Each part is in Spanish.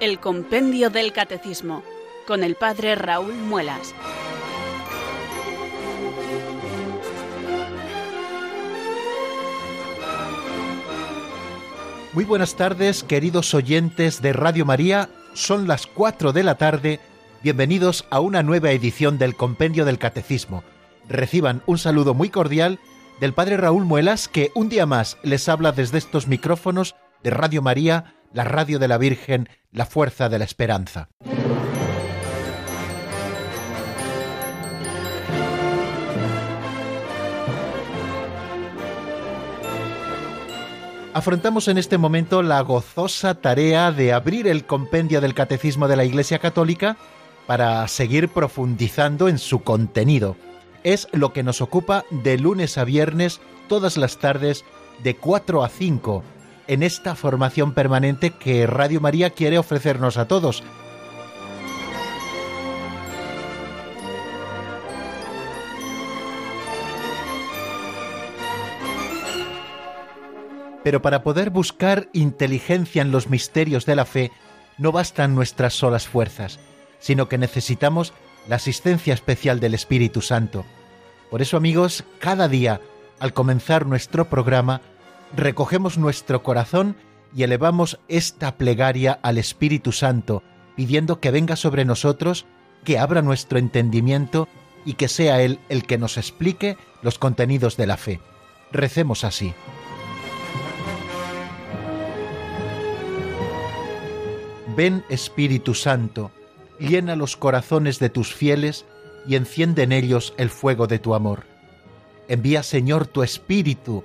El Compendio del Catecismo, con el Padre Raúl Muelas. Muy buenas tardes, queridos oyentes de Radio María. Son las 4 de la tarde. Bienvenidos a una nueva edición del Compendio del Catecismo. Reciban un saludo muy cordial del Padre Raúl Muelas, que un día más les habla desde estos micrófonos de Radio María, la radio de la Virgen, la fuerza de la esperanza. Afrontamos en este momento la gozosa tarea de abrir el compendio del Catecismo de la Iglesia Católica para seguir profundizando en su contenido. Es lo que nos ocupa de lunes a viernes todas las tardes de 4 a 5 en esta formación permanente que Radio María quiere ofrecernos a todos. Pero para poder buscar inteligencia en los misterios de la fe, no bastan nuestras solas fuerzas, sino que necesitamos la asistencia especial del Espíritu Santo. Por eso, amigos, cada día, al comenzar nuestro programa, recogemos nuestro corazón y elevamos esta plegaria al Espíritu Santo, pidiendo que venga sobre nosotros, que abra nuestro entendimiento y que sea Él el que nos explique los contenidos de la fe. Recemos así. Ven Espíritu Santo, llena los corazones de tus fieles y enciende en ellos el fuego de tu amor. Envía Señor tu Espíritu,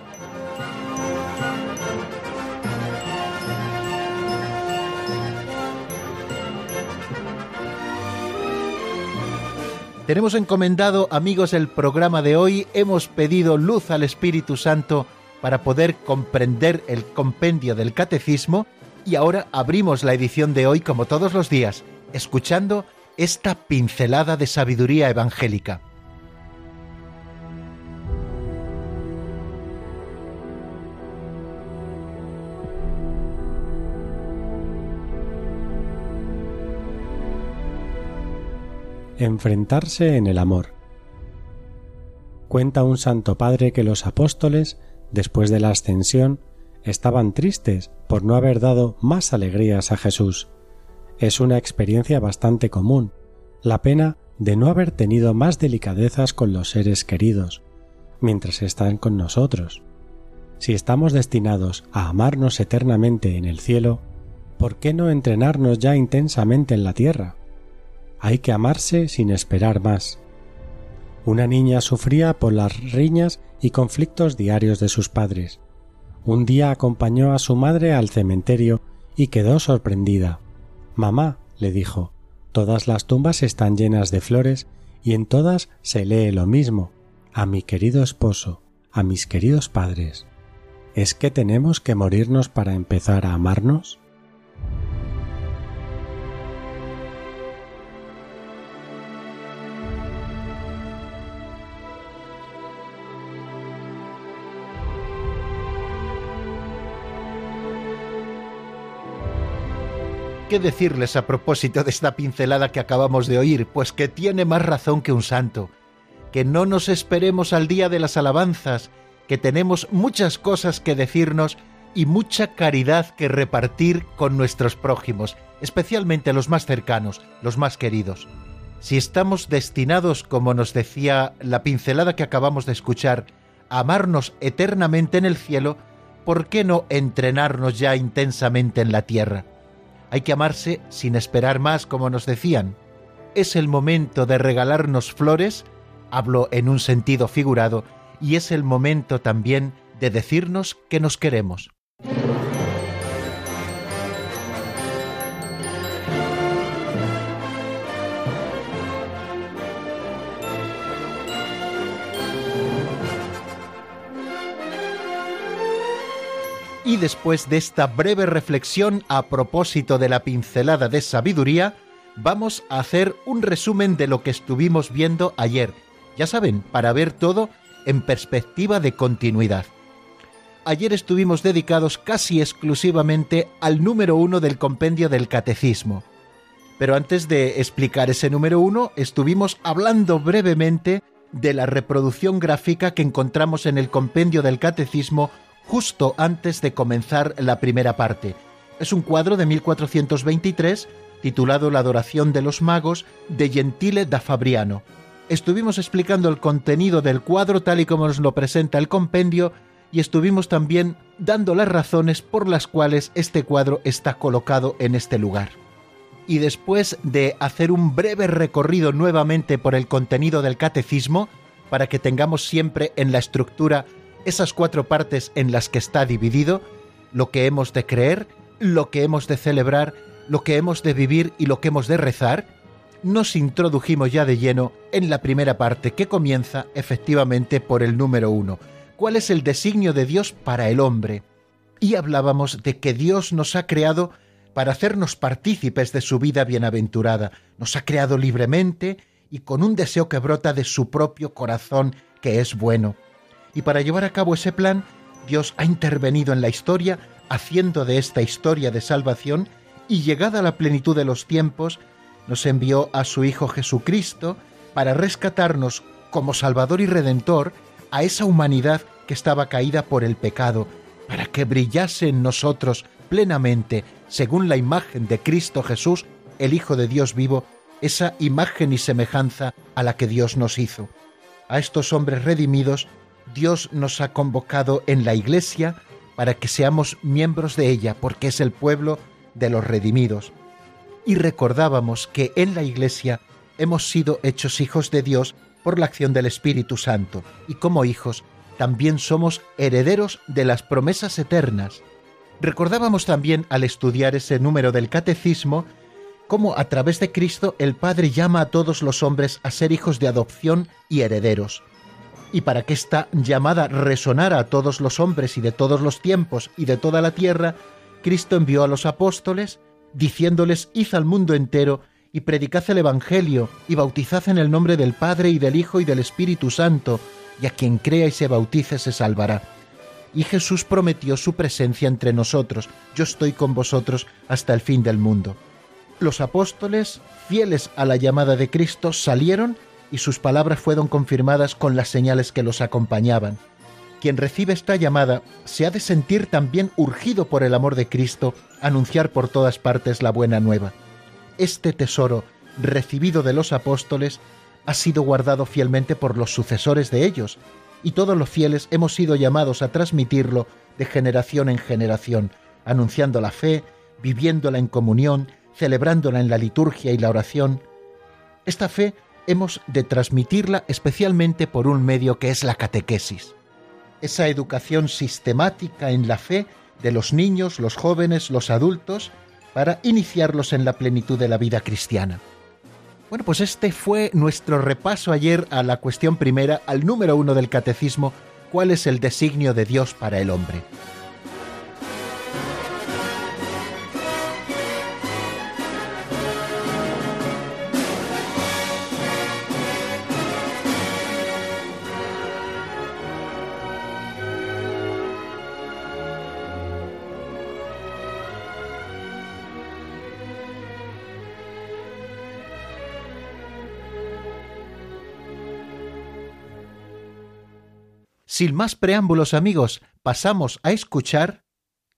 Tenemos encomendado, amigos, el programa de hoy, hemos pedido luz al Espíritu Santo para poder comprender el compendio del catecismo y ahora abrimos la edición de hoy como todos los días, escuchando esta pincelada de sabiduría evangélica. Enfrentarse en el amor. Cuenta un santo padre que los apóstoles, después de la ascensión, estaban tristes por no haber dado más alegrías a Jesús. Es una experiencia bastante común, la pena de no haber tenido más delicadezas con los seres queridos, mientras están con nosotros. Si estamos destinados a amarnos eternamente en el cielo, ¿por qué no entrenarnos ya intensamente en la tierra? Hay que amarse sin esperar más. Una niña sufría por las riñas y conflictos diarios de sus padres. Un día acompañó a su madre al cementerio y quedó sorprendida. Mamá, le dijo, todas las tumbas están llenas de flores y en todas se lee lo mismo. A mi querido esposo, a mis queridos padres. ¿Es que tenemos que morirnos para empezar a amarnos? ¿Qué decirles a propósito de esta pincelada que acabamos de oír? Pues que tiene más razón que un santo, que no nos esperemos al día de las alabanzas, que tenemos muchas cosas que decirnos y mucha caridad que repartir con nuestros prójimos, especialmente los más cercanos, los más queridos. Si estamos destinados, como nos decía la pincelada que acabamos de escuchar, a amarnos eternamente en el cielo, ¿por qué no entrenarnos ya intensamente en la tierra? Hay que amarse sin esperar más, como nos decían. Es el momento de regalarnos flores, hablo en un sentido figurado, y es el momento también de decirnos que nos queremos. Después de esta breve reflexión a propósito de la pincelada de sabiduría, vamos a hacer un resumen de lo que estuvimos viendo ayer. Ya saben, para ver todo en perspectiva de continuidad. Ayer estuvimos dedicados casi exclusivamente al número uno del compendio del catecismo. Pero antes de explicar ese número uno, estuvimos hablando brevemente de la reproducción gráfica que encontramos en el compendio del catecismo justo antes de comenzar la primera parte. Es un cuadro de 1423 titulado La adoración de los magos de Gentile da Fabriano. Estuvimos explicando el contenido del cuadro tal y como nos lo presenta el compendio y estuvimos también dando las razones por las cuales este cuadro está colocado en este lugar. Y después de hacer un breve recorrido nuevamente por el contenido del catecismo, para que tengamos siempre en la estructura esas cuatro partes en las que está dividido, lo que hemos de creer, lo que hemos de celebrar, lo que hemos de vivir y lo que hemos de rezar, nos introdujimos ya de lleno en la primera parte que comienza efectivamente por el número uno. ¿Cuál es el designio de Dios para el hombre? Y hablábamos de que Dios nos ha creado para hacernos partícipes de su vida bienaventurada. Nos ha creado libremente y con un deseo que brota de su propio corazón que es bueno. Y para llevar a cabo ese plan, Dios ha intervenido en la historia, haciendo de esta historia de salvación, y llegada a la plenitud de los tiempos, nos envió a su Hijo Jesucristo para rescatarnos como Salvador y Redentor a esa humanidad que estaba caída por el pecado, para que brillase en nosotros plenamente, según la imagen de Cristo Jesús, el Hijo de Dios vivo, esa imagen y semejanza a la que Dios nos hizo. A estos hombres redimidos Dios nos ha convocado en la Iglesia para que seamos miembros de ella, porque es el pueblo de los redimidos. Y recordábamos que en la Iglesia hemos sido hechos hijos de Dios por la acción del Espíritu Santo, y como hijos también somos herederos de las promesas eternas. Recordábamos también al estudiar ese número del Catecismo cómo a través de Cristo el Padre llama a todos los hombres a ser hijos de adopción y herederos y para que esta llamada resonara a todos los hombres y de todos los tiempos y de toda la tierra, Cristo envió a los apóstoles, diciéndoles, id al mundo entero y predicad el Evangelio y bautizad en el nombre del Padre y del Hijo y del Espíritu Santo, y a quien crea y se bautice se salvará. Y Jesús prometió su presencia entre nosotros, yo estoy con vosotros hasta el fin del mundo. Los apóstoles, fieles a la llamada de Cristo, salieron y sus palabras fueron confirmadas con las señales que los acompañaban. Quien recibe esta llamada se ha de sentir también urgido por el amor de Cristo anunciar por todas partes la buena nueva. Este tesoro, recibido de los apóstoles, ha sido guardado fielmente por los sucesores de ellos, y todos los fieles hemos sido llamados a transmitirlo de generación en generación, anunciando la fe, viviéndola en comunión, celebrándola en la liturgia y la oración. Esta fe hemos de transmitirla especialmente por un medio que es la catequesis. Esa educación sistemática en la fe de los niños, los jóvenes, los adultos, para iniciarlos en la plenitud de la vida cristiana. Bueno, pues este fue nuestro repaso ayer a la cuestión primera, al número uno del catecismo, ¿cuál es el designio de Dios para el hombre? Sin más preámbulos amigos, pasamos a escuchar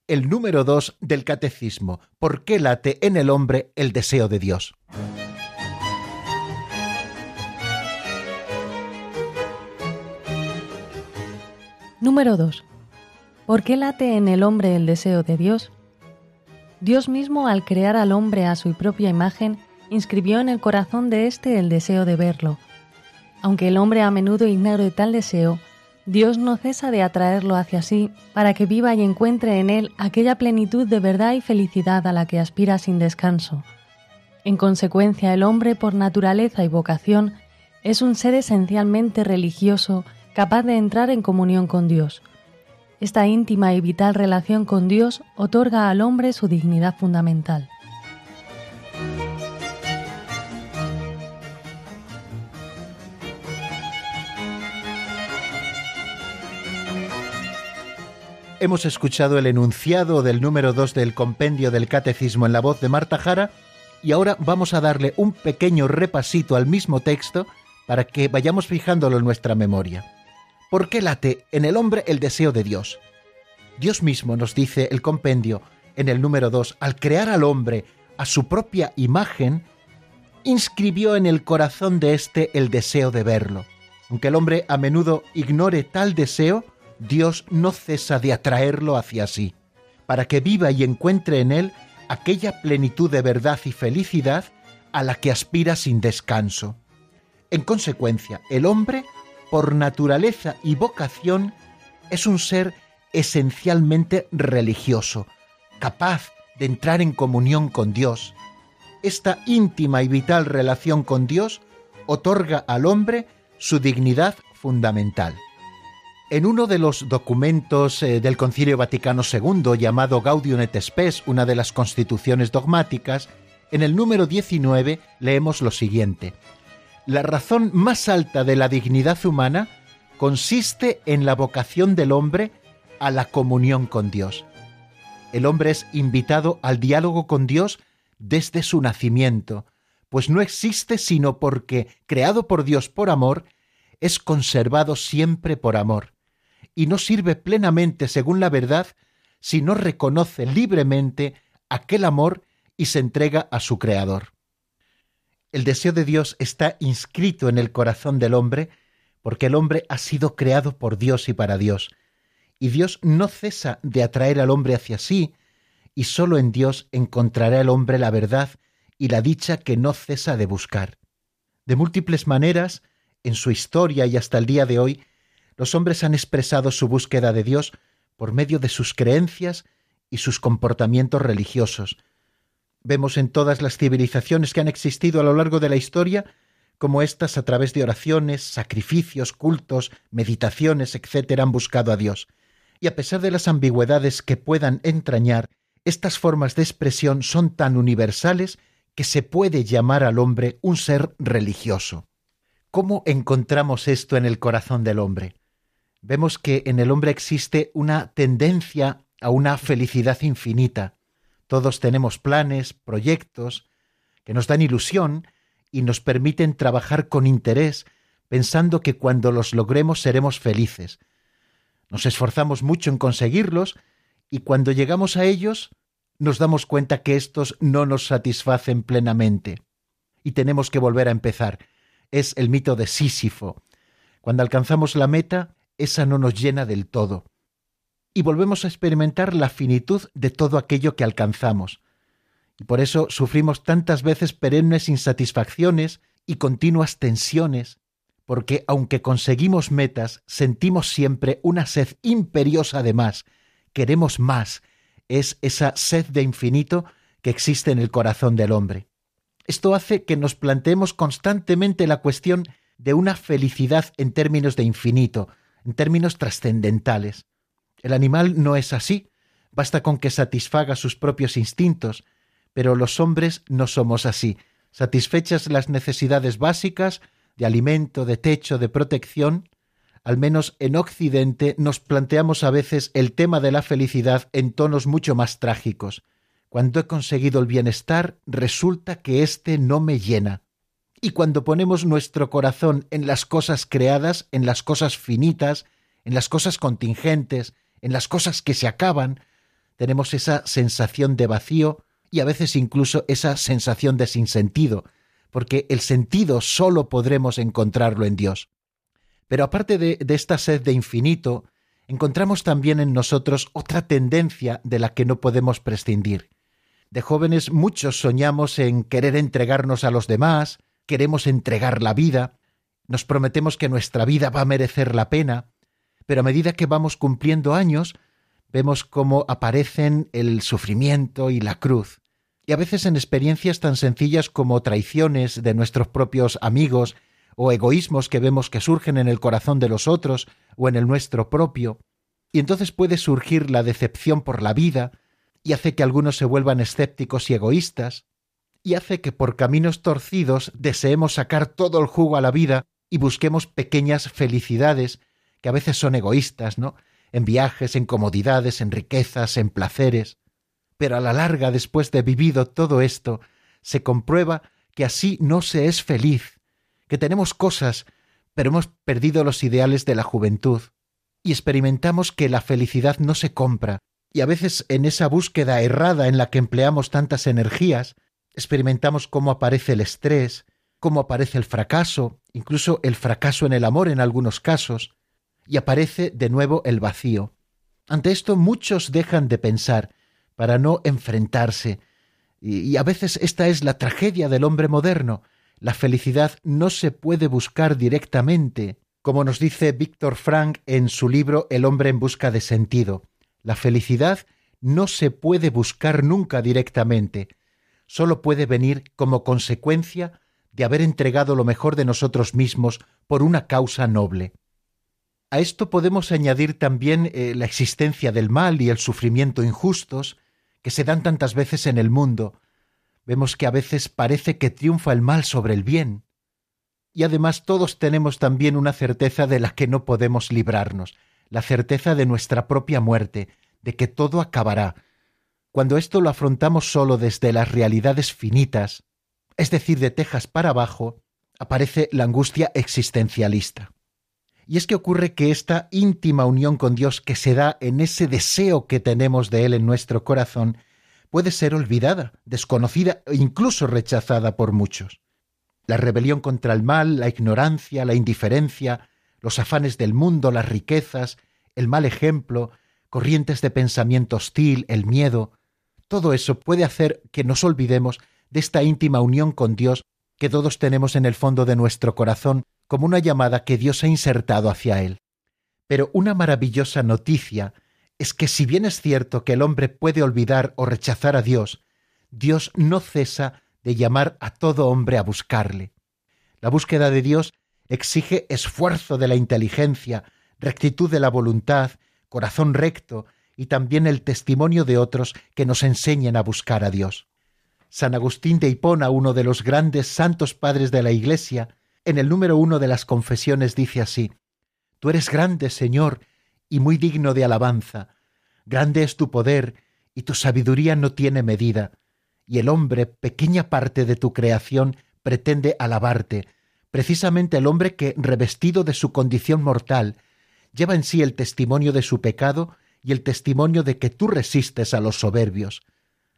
el número 2 del Catecismo. ¿Por qué late en el hombre el deseo de Dios? Número 2. ¿Por qué late en el hombre el deseo de Dios? Dios mismo, al crear al hombre a su propia imagen, inscribió en el corazón de éste el deseo de verlo. Aunque el hombre a menudo ignore tal deseo, Dios no cesa de atraerlo hacia sí para que viva y encuentre en él aquella plenitud de verdad y felicidad a la que aspira sin descanso. En consecuencia, el hombre por naturaleza y vocación es un ser esencialmente religioso capaz de entrar en comunión con Dios. Esta íntima y vital relación con Dios otorga al hombre su dignidad fundamental. Hemos escuchado el enunciado del número 2 del compendio del Catecismo en la voz de Marta Jara y ahora vamos a darle un pequeño repasito al mismo texto para que vayamos fijándolo en nuestra memoria. ¿Por qué late en el hombre el deseo de Dios? Dios mismo nos dice el compendio en el número 2, al crear al hombre a su propia imagen, inscribió en el corazón de éste el deseo de verlo. Aunque el hombre a menudo ignore tal deseo, Dios no cesa de atraerlo hacia sí, para que viva y encuentre en él aquella plenitud de verdad y felicidad a la que aspira sin descanso. En consecuencia, el hombre por naturaleza y vocación, es un ser esencialmente religioso, capaz de entrar en comunión con Dios. Esta íntima y vital relación con Dios otorga al hombre su dignidad fundamental. En uno de los documentos eh, del Concilio Vaticano II llamado Gaudium et Spes, una de las constituciones dogmáticas, en el número 19 leemos lo siguiente: la razón más alta de la dignidad humana consiste en la vocación del hombre a la comunión con Dios. El hombre es invitado al diálogo con Dios desde su nacimiento, pues no existe sino porque, creado por Dios por amor, es conservado siempre por amor, y no sirve plenamente según la verdad si no reconoce libremente aquel amor y se entrega a su Creador. El deseo de Dios está inscrito en el corazón del hombre porque el hombre ha sido creado por Dios y para Dios. Y Dios no cesa de atraer al hombre hacia sí, y sólo en Dios encontrará el hombre la verdad y la dicha que no cesa de buscar. De múltiples maneras, en su historia y hasta el día de hoy, los hombres han expresado su búsqueda de Dios por medio de sus creencias y sus comportamientos religiosos, Vemos en todas las civilizaciones que han existido a lo largo de la historia como éstas a través de oraciones, sacrificios, cultos, meditaciones, etc., han buscado a Dios. Y a pesar de las ambigüedades que puedan entrañar, estas formas de expresión son tan universales que se puede llamar al hombre un ser religioso. ¿Cómo encontramos esto en el corazón del hombre? Vemos que en el hombre existe una tendencia a una felicidad infinita, todos tenemos planes, proyectos que nos dan ilusión y nos permiten trabajar con interés, pensando que cuando los logremos seremos felices. Nos esforzamos mucho en conseguirlos y cuando llegamos a ellos nos damos cuenta que estos no nos satisfacen plenamente y tenemos que volver a empezar. Es el mito de Sísifo. Cuando alcanzamos la meta, esa no nos llena del todo y volvemos a experimentar la finitud de todo aquello que alcanzamos. Y por eso sufrimos tantas veces perennes insatisfacciones y continuas tensiones, porque aunque conseguimos metas, sentimos siempre una sed imperiosa de más, queremos más, es esa sed de infinito que existe en el corazón del hombre. Esto hace que nos planteemos constantemente la cuestión de una felicidad en términos de infinito, en términos trascendentales. El animal no es así, basta con que satisfaga sus propios instintos, pero los hombres no somos así. Satisfechas las necesidades básicas de alimento, de techo, de protección, al menos en Occidente nos planteamos a veces el tema de la felicidad en tonos mucho más trágicos. Cuando he conseguido el bienestar, resulta que éste no me llena. Y cuando ponemos nuestro corazón en las cosas creadas, en las cosas finitas, en las cosas contingentes, en las cosas que se acaban, tenemos esa sensación de vacío y a veces incluso esa sensación de sinsentido, porque el sentido solo podremos encontrarlo en Dios. Pero aparte de, de esta sed de infinito, encontramos también en nosotros otra tendencia de la que no podemos prescindir. De jóvenes muchos soñamos en querer entregarnos a los demás, queremos entregar la vida, nos prometemos que nuestra vida va a merecer la pena, pero a medida que vamos cumpliendo años, vemos cómo aparecen el sufrimiento y la cruz. Y a veces en experiencias tan sencillas como traiciones de nuestros propios amigos o egoísmos que vemos que surgen en el corazón de los otros o en el nuestro propio. Y entonces puede surgir la decepción por la vida, y hace que algunos se vuelvan escépticos y egoístas, y hace que por caminos torcidos deseemos sacar todo el jugo a la vida y busquemos pequeñas felicidades que a veces son egoístas, ¿no? En viajes, en comodidades, en riquezas, en placeres. Pero a la larga, después de vivido todo esto, se comprueba que así no se es feliz, que tenemos cosas, pero hemos perdido los ideales de la juventud, y experimentamos que la felicidad no se compra, y a veces en esa búsqueda errada en la que empleamos tantas energías, experimentamos cómo aparece el estrés, cómo aparece el fracaso, incluso el fracaso en el amor en algunos casos, y aparece de nuevo el vacío. Ante esto muchos dejan de pensar para no enfrentarse, y, a veces esta es la tragedia del hombre moderno. La felicidad no se puede buscar directamente, como nos dice Víctor Frank en su libro El hombre en busca de sentido. La felicidad no se puede buscar nunca directamente, solo puede venir como consecuencia de haber entregado lo mejor de nosotros mismos por una causa noble. A esto podemos añadir también eh, la existencia del mal y el sufrimiento injustos, que se dan tantas veces en el mundo, vemos que a veces parece que triunfa el mal sobre el bien. Y además todos tenemos también una certeza de la que no podemos librarnos, la certeza de nuestra propia muerte, de que todo acabará. Cuando esto lo afrontamos solo desde las realidades finitas, es decir, de tejas para abajo, aparece la angustia existencialista. Y es que ocurre que esta íntima unión con Dios que se da en ese deseo que tenemos de Él en nuestro corazón puede ser olvidada, desconocida e incluso rechazada por muchos. La rebelión contra el mal, la ignorancia, la indiferencia, los afanes del mundo, las riquezas, el mal ejemplo, corrientes de pensamiento hostil, el miedo, todo eso puede hacer que nos olvidemos de esta íntima unión con Dios que todos tenemos en el fondo de nuestro corazón como una llamada que Dios ha insertado hacia él. Pero una maravillosa noticia es que si bien es cierto que el hombre puede olvidar o rechazar a Dios, Dios no cesa de llamar a todo hombre a buscarle. La búsqueda de Dios exige esfuerzo de la inteligencia, rectitud de la voluntad, corazón recto y también el testimonio de otros que nos enseñen a buscar a Dios. San Agustín de Hipona, uno de los grandes santos padres de la Iglesia, en el número uno de las confesiones dice así, Tú eres grande, Señor, y muy digno de alabanza. Grande es tu poder, y tu sabiduría no tiene medida. Y el hombre, pequeña parte de tu creación, pretende alabarte, precisamente el hombre que, revestido de su condición mortal, lleva en sí el testimonio de su pecado y el testimonio de que tú resistes a los soberbios.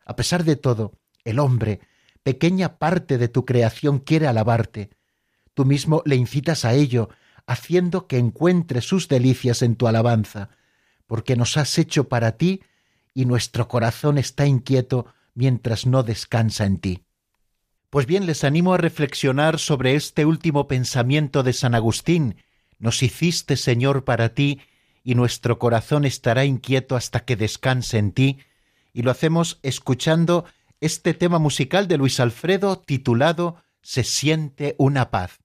A pesar de todo, el hombre, pequeña parte de tu creación, quiere alabarte, tú mismo le incitas a ello, haciendo que encuentre sus delicias en tu alabanza, porque nos has hecho para ti y nuestro corazón está inquieto mientras no descansa en ti. Pues bien, les animo a reflexionar sobre este último pensamiento de San Agustín. Nos hiciste, Señor, para ti, y nuestro corazón estará inquieto hasta que descanse en ti, y lo hacemos escuchando este tema musical de Luis Alfredo titulado Se siente una paz.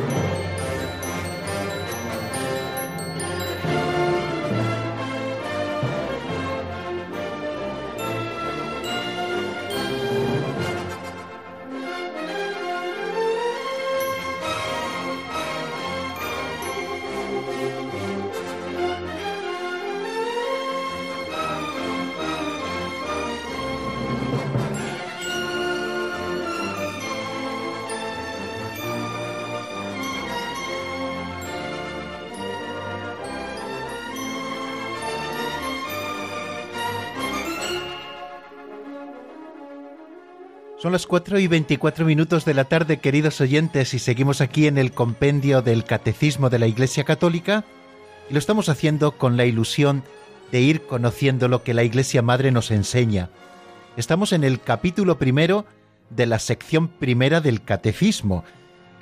Son las 4 y 24 minutos de la tarde, queridos oyentes, y seguimos aquí en el compendio del Catecismo de la Iglesia Católica, y lo estamos haciendo con la ilusión de ir conociendo lo que la Iglesia Madre nos enseña. Estamos en el capítulo primero de la sección primera del Catecismo,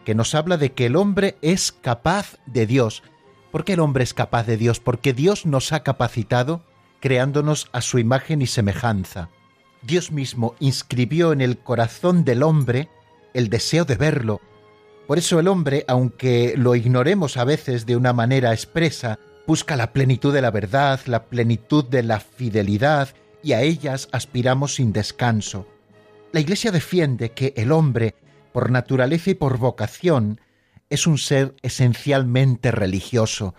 que nos habla de que el hombre es capaz de Dios. ¿Por qué el hombre es capaz de Dios? Porque Dios nos ha capacitado creándonos a su imagen y semejanza. Dios mismo inscribió en el corazón del hombre el deseo de verlo. Por eso el hombre, aunque lo ignoremos a veces de una manera expresa, busca la plenitud de la verdad, la plenitud de la fidelidad, y a ellas aspiramos sin descanso. La Iglesia defiende que el hombre, por naturaleza y por vocación, es un ser esencialmente religioso,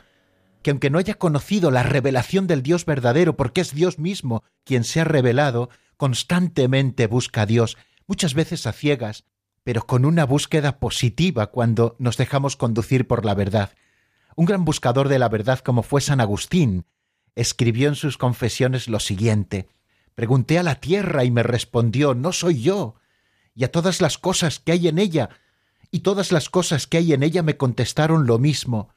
que aunque no haya conocido la revelación del Dios verdadero, porque es Dios mismo quien se ha revelado, constantemente busca a Dios, muchas veces a ciegas, pero con una búsqueda positiva cuando nos dejamos conducir por la verdad. Un gran buscador de la verdad como fue San Agustín, escribió en sus confesiones lo siguiente Pregunté a la tierra y me respondió No soy yo, y a todas las cosas que hay en ella, y todas las cosas que hay en ella me contestaron lo mismo.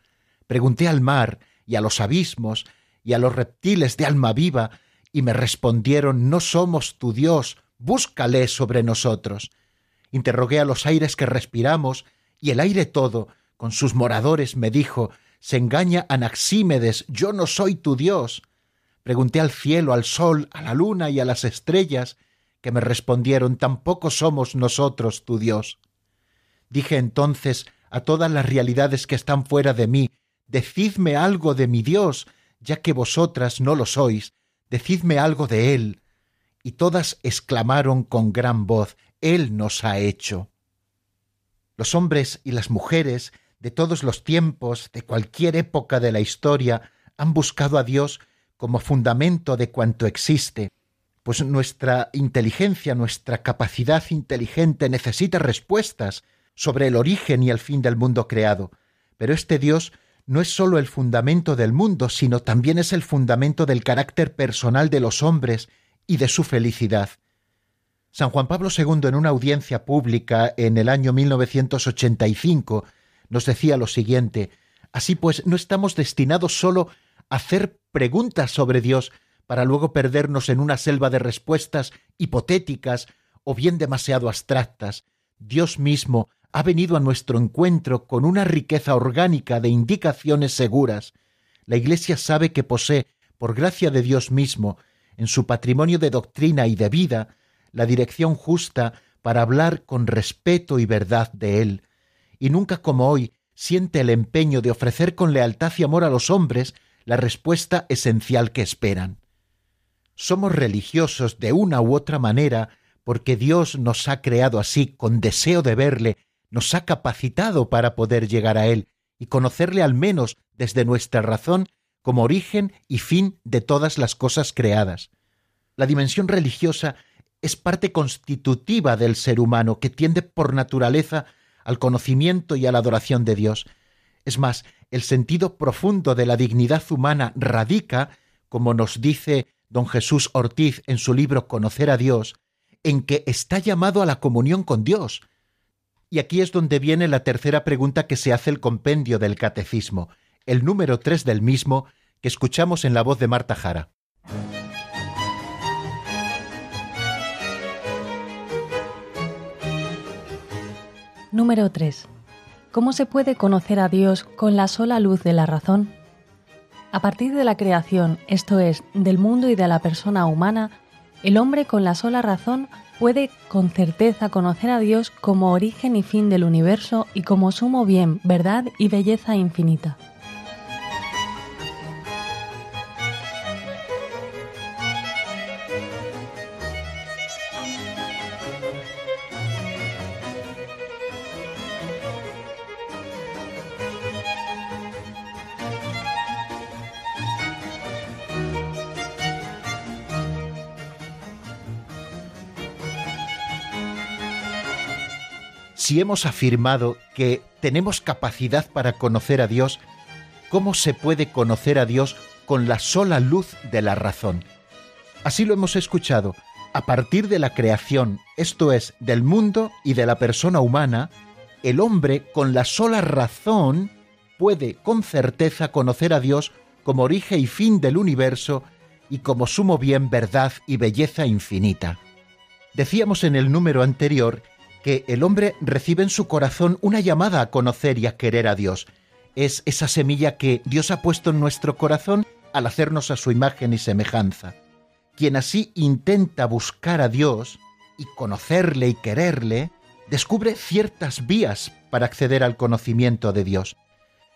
Pregunté al mar y a los abismos y a los reptiles de alma viva, y me respondieron No somos tu Dios, búscale sobre nosotros. Interrogué a los aires que respiramos, y el aire todo, con sus moradores, me dijo Se engaña Anaxímedes, yo no soy tu Dios. Pregunté al cielo, al sol, a la luna y a las estrellas, que me respondieron Tampoco somos nosotros tu Dios. Dije entonces a todas las realidades que están fuera de mí, Decidme algo de mi Dios, ya que vosotras no lo sois, decidme algo de Él. Y todas exclamaron con gran voz, Él nos ha hecho. Los hombres y las mujeres de todos los tiempos, de cualquier época de la historia, han buscado a Dios como fundamento de cuanto existe, pues nuestra inteligencia, nuestra capacidad inteligente necesita respuestas sobre el origen y el fin del mundo creado. Pero este Dios no es sólo el fundamento del mundo, sino también es el fundamento del carácter personal de los hombres y de su felicidad. San Juan Pablo II en una audiencia pública en el año 1985 nos decía lo siguiente, así pues no estamos destinados sólo a hacer preguntas sobre Dios para luego perdernos en una selva de respuestas hipotéticas o bien demasiado abstractas. Dios mismo ha venido a nuestro encuentro con una riqueza orgánica de indicaciones seguras. La Iglesia sabe que posee, por gracia de Dios mismo, en su patrimonio de doctrina y de vida, la dirección justa para hablar con respeto y verdad de Él, y nunca como hoy siente el empeño de ofrecer con lealtad y amor a los hombres la respuesta esencial que esperan. Somos religiosos de una u otra manera porque Dios nos ha creado así con deseo de verle nos ha capacitado para poder llegar a Él y conocerle al menos desde nuestra razón como origen y fin de todas las cosas creadas. La dimensión religiosa es parte constitutiva del ser humano que tiende por naturaleza al conocimiento y a la adoración de Dios. Es más, el sentido profundo de la dignidad humana radica, como nos dice don Jesús Ortiz en su libro Conocer a Dios, en que está llamado a la comunión con Dios, y aquí es donde viene la tercera pregunta que se hace el compendio del catecismo, el número tres del mismo, que escuchamos en la voz de Marta Jara. Número 3. ¿Cómo se puede conocer a Dios con la sola luz de la razón? A partir de la creación, esto es, del mundo y de la persona humana, el hombre con la sola razón puede con certeza conocer a Dios como origen y fin del universo y como sumo bien, verdad y belleza infinita. Si hemos afirmado que tenemos capacidad para conocer a Dios, ¿cómo se puede conocer a Dios con la sola luz de la razón? Así lo hemos escuchado. A partir de la creación, esto es, del mundo y de la persona humana, el hombre con la sola razón puede con certeza conocer a Dios como origen y fin del universo y como sumo bien, verdad y belleza infinita. Decíamos en el número anterior que el hombre recibe en su corazón una llamada a conocer y a querer a Dios. Es esa semilla que Dios ha puesto en nuestro corazón al hacernos a su imagen y semejanza. Quien así intenta buscar a Dios y conocerle y quererle, descubre ciertas vías para acceder al conocimiento de Dios.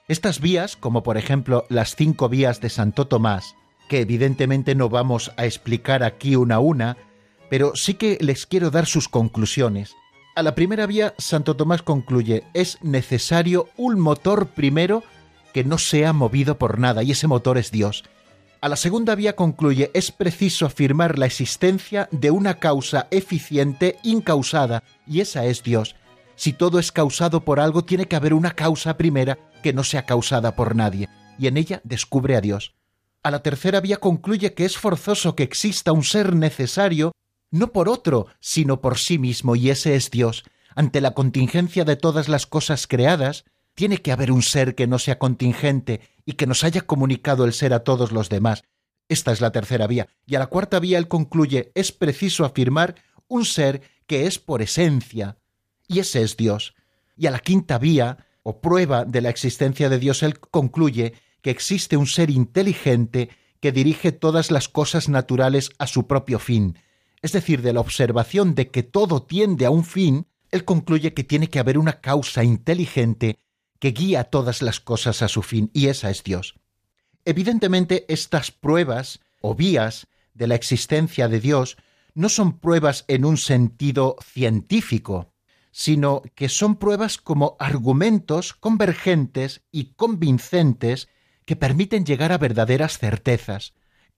Estas vías, como por ejemplo las cinco vías de Santo Tomás, que evidentemente no vamos a explicar aquí una a una, pero sí que les quiero dar sus conclusiones. A la primera vía, Santo Tomás concluye, es necesario un motor primero que no sea movido por nada, y ese motor es Dios. A la segunda vía concluye, es preciso afirmar la existencia de una causa eficiente incausada, y esa es Dios. Si todo es causado por algo, tiene que haber una causa primera que no sea causada por nadie, y en ella descubre a Dios. A la tercera vía concluye que es forzoso que exista un ser necesario no por otro, sino por sí mismo, y ese es Dios. ante la contingencia de todas las cosas creadas, tiene que haber un ser que no sea contingente y que nos haya comunicado el ser a todos los demás. Esta es la tercera vía. Y a la cuarta vía él concluye, es preciso afirmar un ser que es por esencia, y ese es Dios. Y a la quinta vía, o prueba de la existencia de Dios, él concluye que existe un ser inteligente que dirige todas las cosas naturales a su propio fin. Es decir, de la observación de que todo tiende a un fin, él concluye que tiene que haber una causa inteligente que guía todas las cosas a su fin, y esa es Dios. Evidentemente, estas pruebas o vías de la existencia de Dios no son pruebas en un sentido científico, sino que son pruebas como argumentos convergentes y convincentes que permiten llegar a verdaderas certezas.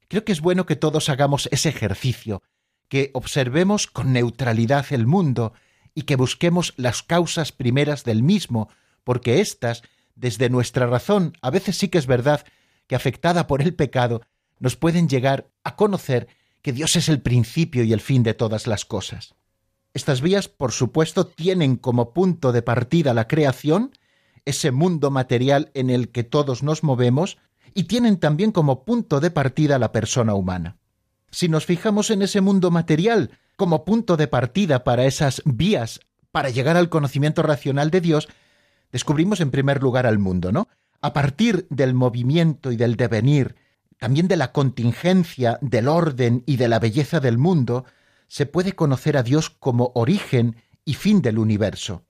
Creo que es bueno que todos hagamos ese ejercicio, que observemos con neutralidad el mundo y que busquemos las causas primeras del mismo, porque éstas, desde nuestra razón, a veces sí que es verdad que afectada por el pecado, nos pueden llegar a conocer que Dios es el principio y el fin de todas las cosas. Estas vías, por supuesto, tienen como punto de partida la creación, ese mundo material en el que todos nos movemos, y tienen también como punto de partida la persona humana. Si nos fijamos en ese mundo material como punto de partida para esas vías para llegar al conocimiento racional de Dios, descubrimos en primer lugar al mundo, ¿no? A partir del movimiento y del devenir, también de la contingencia, del orden y de la belleza del mundo, se puede conocer a Dios como origen y fin del universo.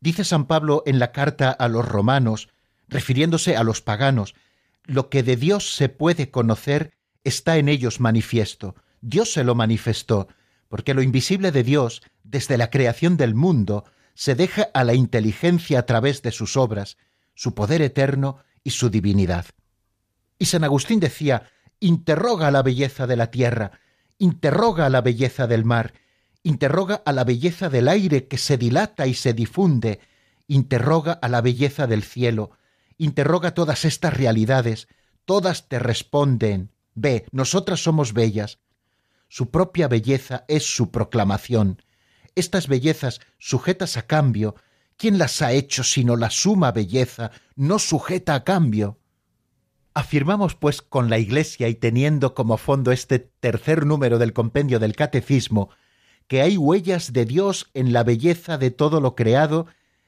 Dice San Pablo en la carta a los romanos, refiriéndose a los paganos, lo que de Dios se puede conocer está en ellos manifiesto. Dios se lo manifestó, porque lo invisible de Dios, desde la creación del mundo, se deja a la inteligencia a través de sus obras, su poder eterno y su divinidad. Y San Agustín decía, interroga a la belleza de la tierra, interroga a la belleza del mar, interroga a la belleza del aire que se dilata y se difunde, interroga a la belleza del cielo, interroga todas estas realidades, todas te responden, ve, nosotras somos bellas. Su propia belleza es su proclamación, estas bellezas sujetas a cambio, ¿quién las ha hecho sino la suma belleza, no sujeta a cambio? Afirmamos, pues, con la Iglesia y teniendo como fondo este tercer número del compendio del Catecismo, que hay huellas de Dios en la belleza de todo lo creado,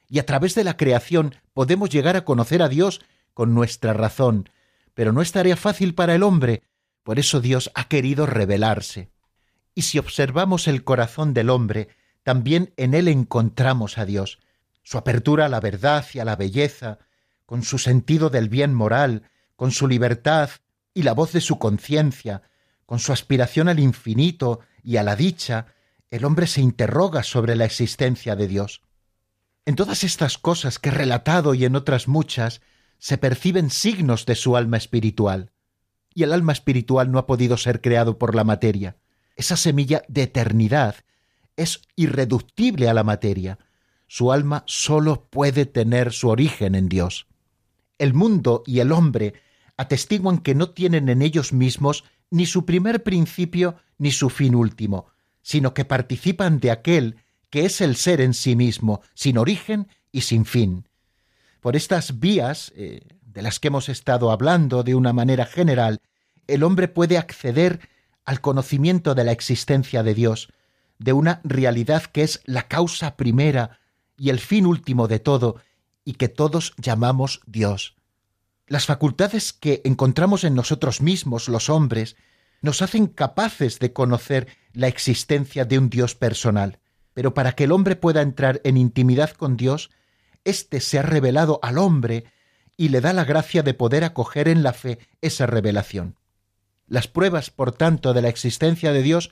y a través de la creación podemos llegar a conocer a Dios con nuestra razón, pero no es tarea fácil para el hombre, por eso Dios ha querido revelarse. Y si observamos el corazón del hombre, también en él encontramos a Dios, su apertura a la verdad y a la belleza, con su sentido del bien moral, con su libertad y la voz de su conciencia, con su aspiración al infinito y a la dicha, el hombre se interroga sobre la existencia de Dios. En todas estas cosas que he relatado y en otras muchas, se perciben signos de su alma espiritual. Y el alma espiritual no ha podido ser creado por la materia. Esa semilla de eternidad es irreductible a la materia. Su alma sólo puede tener su origen en Dios. El mundo y el hombre atestiguan que no tienen en ellos mismos ni su primer principio ni su fin último, sino que participan de aquel que es el ser en sí mismo, sin origen y sin fin. Por estas vías, eh, de las que hemos estado hablando de una manera general, el hombre puede acceder al conocimiento de la existencia de Dios, de una realidad que es la causa primera y el fin último de todo, y que todos llamamos Dios. Las facultades que encontramos en nosotros mismos, los hombres, nos hacen capaces de conocer la existencia de un Dios personal. Pero para que el hombre pueda entrar en intimidad con Dios, éste se ha revelado al hombre y le da la gracia de poder acoger en la fe esa revelación. Las pruebas, por tanto, de la existencia de Dios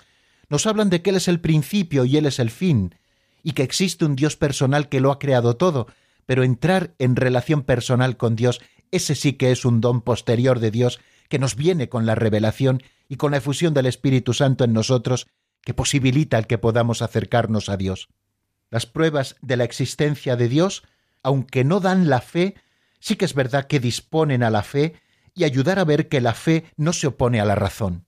nos hablan de que Él es el principio y Él es el fin, y que existe un Dios personal que lo ha creado todo, pero entrar en relación personal con Dios, ese sí que es un don posterior de Dios que nos viene con la revelación y con la efusión del Espíritu Santo en nosotros, que posibilita el que podamos acercarnos a Dios. Las pruebas de la existencia de Dios, aunque no dan la fe, sí que es verdad que disponen a la fe y ayudar a ver que la fe no se opone a la razón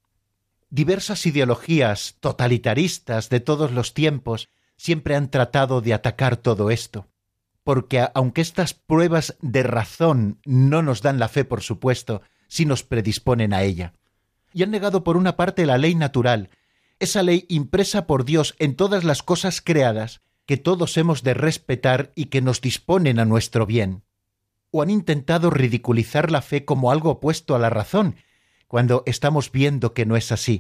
diversas ideologías totalitaristas de todos los tiempos siempre han tratado de atacar todo esto. Porque aunque estas pruebas de razón no nos dan la fe, por supuesto, sí nos predisponen a ella. Y han negado por una parte la ley natural, esa ley impresa por Dios en todas las cosas creadas, que todos hemos de respetar y que nos disponen a nuestro bien. O han intentado ridiculizar la fe como algo opuesto a la razón, cuando estamos viendo que no es así,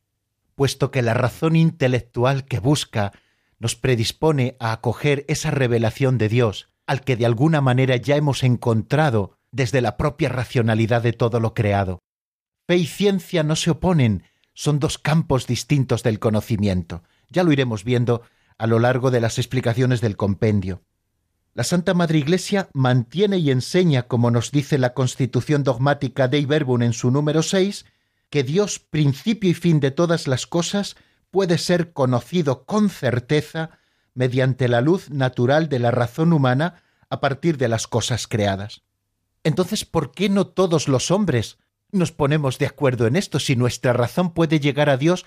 puesto que la razón intelectual que busca nos predispone a acoger esa revelación de Dios, al que de alguna manera ya hemos encontrado desde la propia racionalidad de todo lo creado. Fe y ciencia no se oponen, son dos campos distintos del conocimiento. Ya lo iremos viendo a lo largo de las explicaciones del compendio. La Santa Madre Iglesia mantiene y enseña, como nos dice la Constitución dogmática de Iberbun en su número 6, que Dios, principio y fin de todas las cosas, puede ser conocido con certeza mediante la luz natural de la razón humana a partir de las cosas creadas. Entonces, ¿por qué no todos los hombres nos ponemos de acuerdo en esto? Si nuestra razón puede llegar a Dios,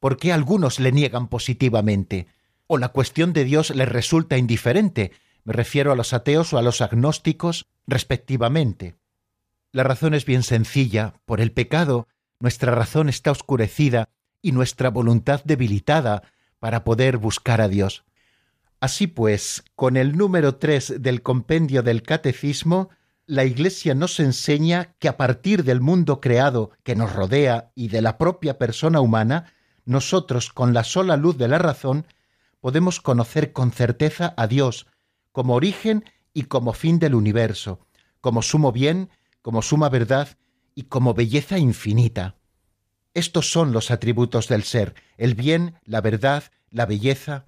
¿por qué algunos le niegan positivamente? ¿O la cuestión de Dios les resulta indiferente? Me refiero a los ateos o a los agnósticos, respectivamente. La razón es bien sencilla. Por el pecado, nuestra razón está oscurecida y nuestra voluntad debilitada para poder buscar a Dios. Así pues, con el número tres del compendio del Catecismo, la Iglesia nos enseña que a partir del mundo creado que nos rodea y de la propia persona humana, nosotros, con la sola luz de la razón, podemos conocer con certeza a Dios como origen y como fin del universo, como sumo bien, como suma verdad y como belleza infinita. Estos son los atributos del ser, el bien, la verdad, la belleza.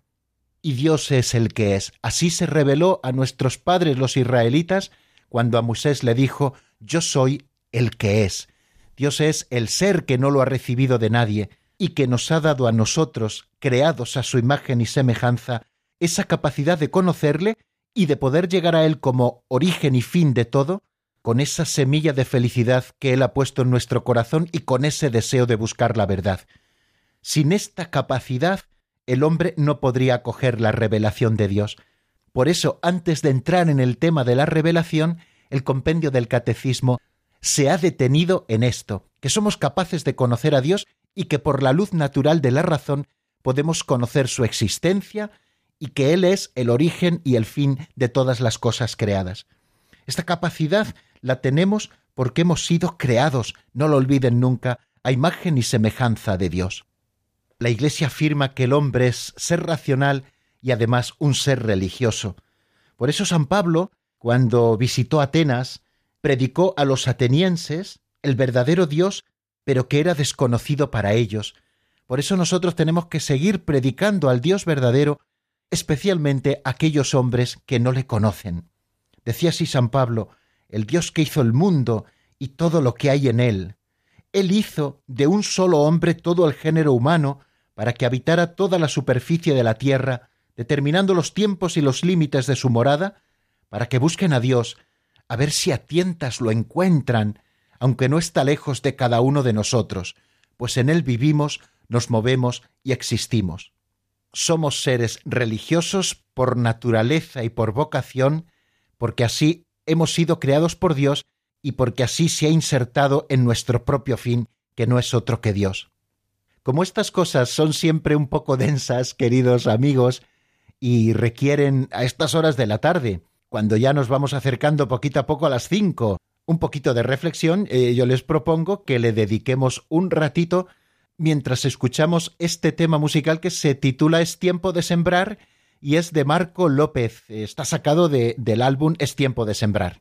Y Dios es el que es. Así se reveló a nuestros padres los israelitas cuando a Moisés le dijo, Yo soy el que es. Dios es el ser que no lo ha recibido de nadie y que nos ha dado a nosotros, creados a su imagen y semejanza, esa capacidad de conocerle y de poder llegar a Él como origen y fin de todo, con esa semilla de felicidad que Él ha puesto en nuestro corazón y con ese deseo de buscar la verdad. Sin esta capacidad, el hombre no podría acoger la revelación de Dios. Por eso, antes de entrar en el tema de la revelación, el compendio del catecismo se ha detenido en esto, que somos capaces de conocer a Dios y que por la luz natural de la razón podemos conocer su existencia y que Él es el origen y el fin de todas las cosas creadas. Esta capacidad la tenemos porque hemos sido creados, no lo olviden nunca, a imagen y semejanza de Dios. La Iglesia afirma que el hombre es ser racional y además un ser religioso. Por eso San Pablo, cuando visitó Atenas, predicó a los atenienses el verdadero Dios, pero que era desconocido para ellos. Por eso nosotros tenemos que seguir predicando al Dios verdadero, especialmente aquellos hombres que no le conocen. Decía así San Pablo, el Dios que hizo el mundo y todo lo que hay en él. Él hizo de un solo hombre todo el género humano para que habitara toda la superficie de la tierra, determinando los tiempos y los límites de su morada, para que busquen a Dios, a ver si a tientas lo encuentran, aunque no está lejos de cada uno de nosotros, pues en él vivimos, nos movemos y existimos. Somos seres religiosos por naturaleza y por vocación, porque así hemos sido creados por Dios y porque así se ha insertado en nuestro propio fin, que no es otro que Dios. Como estas cosas son siempre un poco densas, queridos amigos, y requieren a estas horas de la tarde, cuando ya nos vamos acercando poquito a poco a las cinco, un poquito de reflexión, eh, yo les propongo que le dediquemos un ratito mientras escuchamos este tema musical que se titula Es tiempo de sembrar y es de Marco López. Está sacado de, del álbum Es tiempo de sembrar.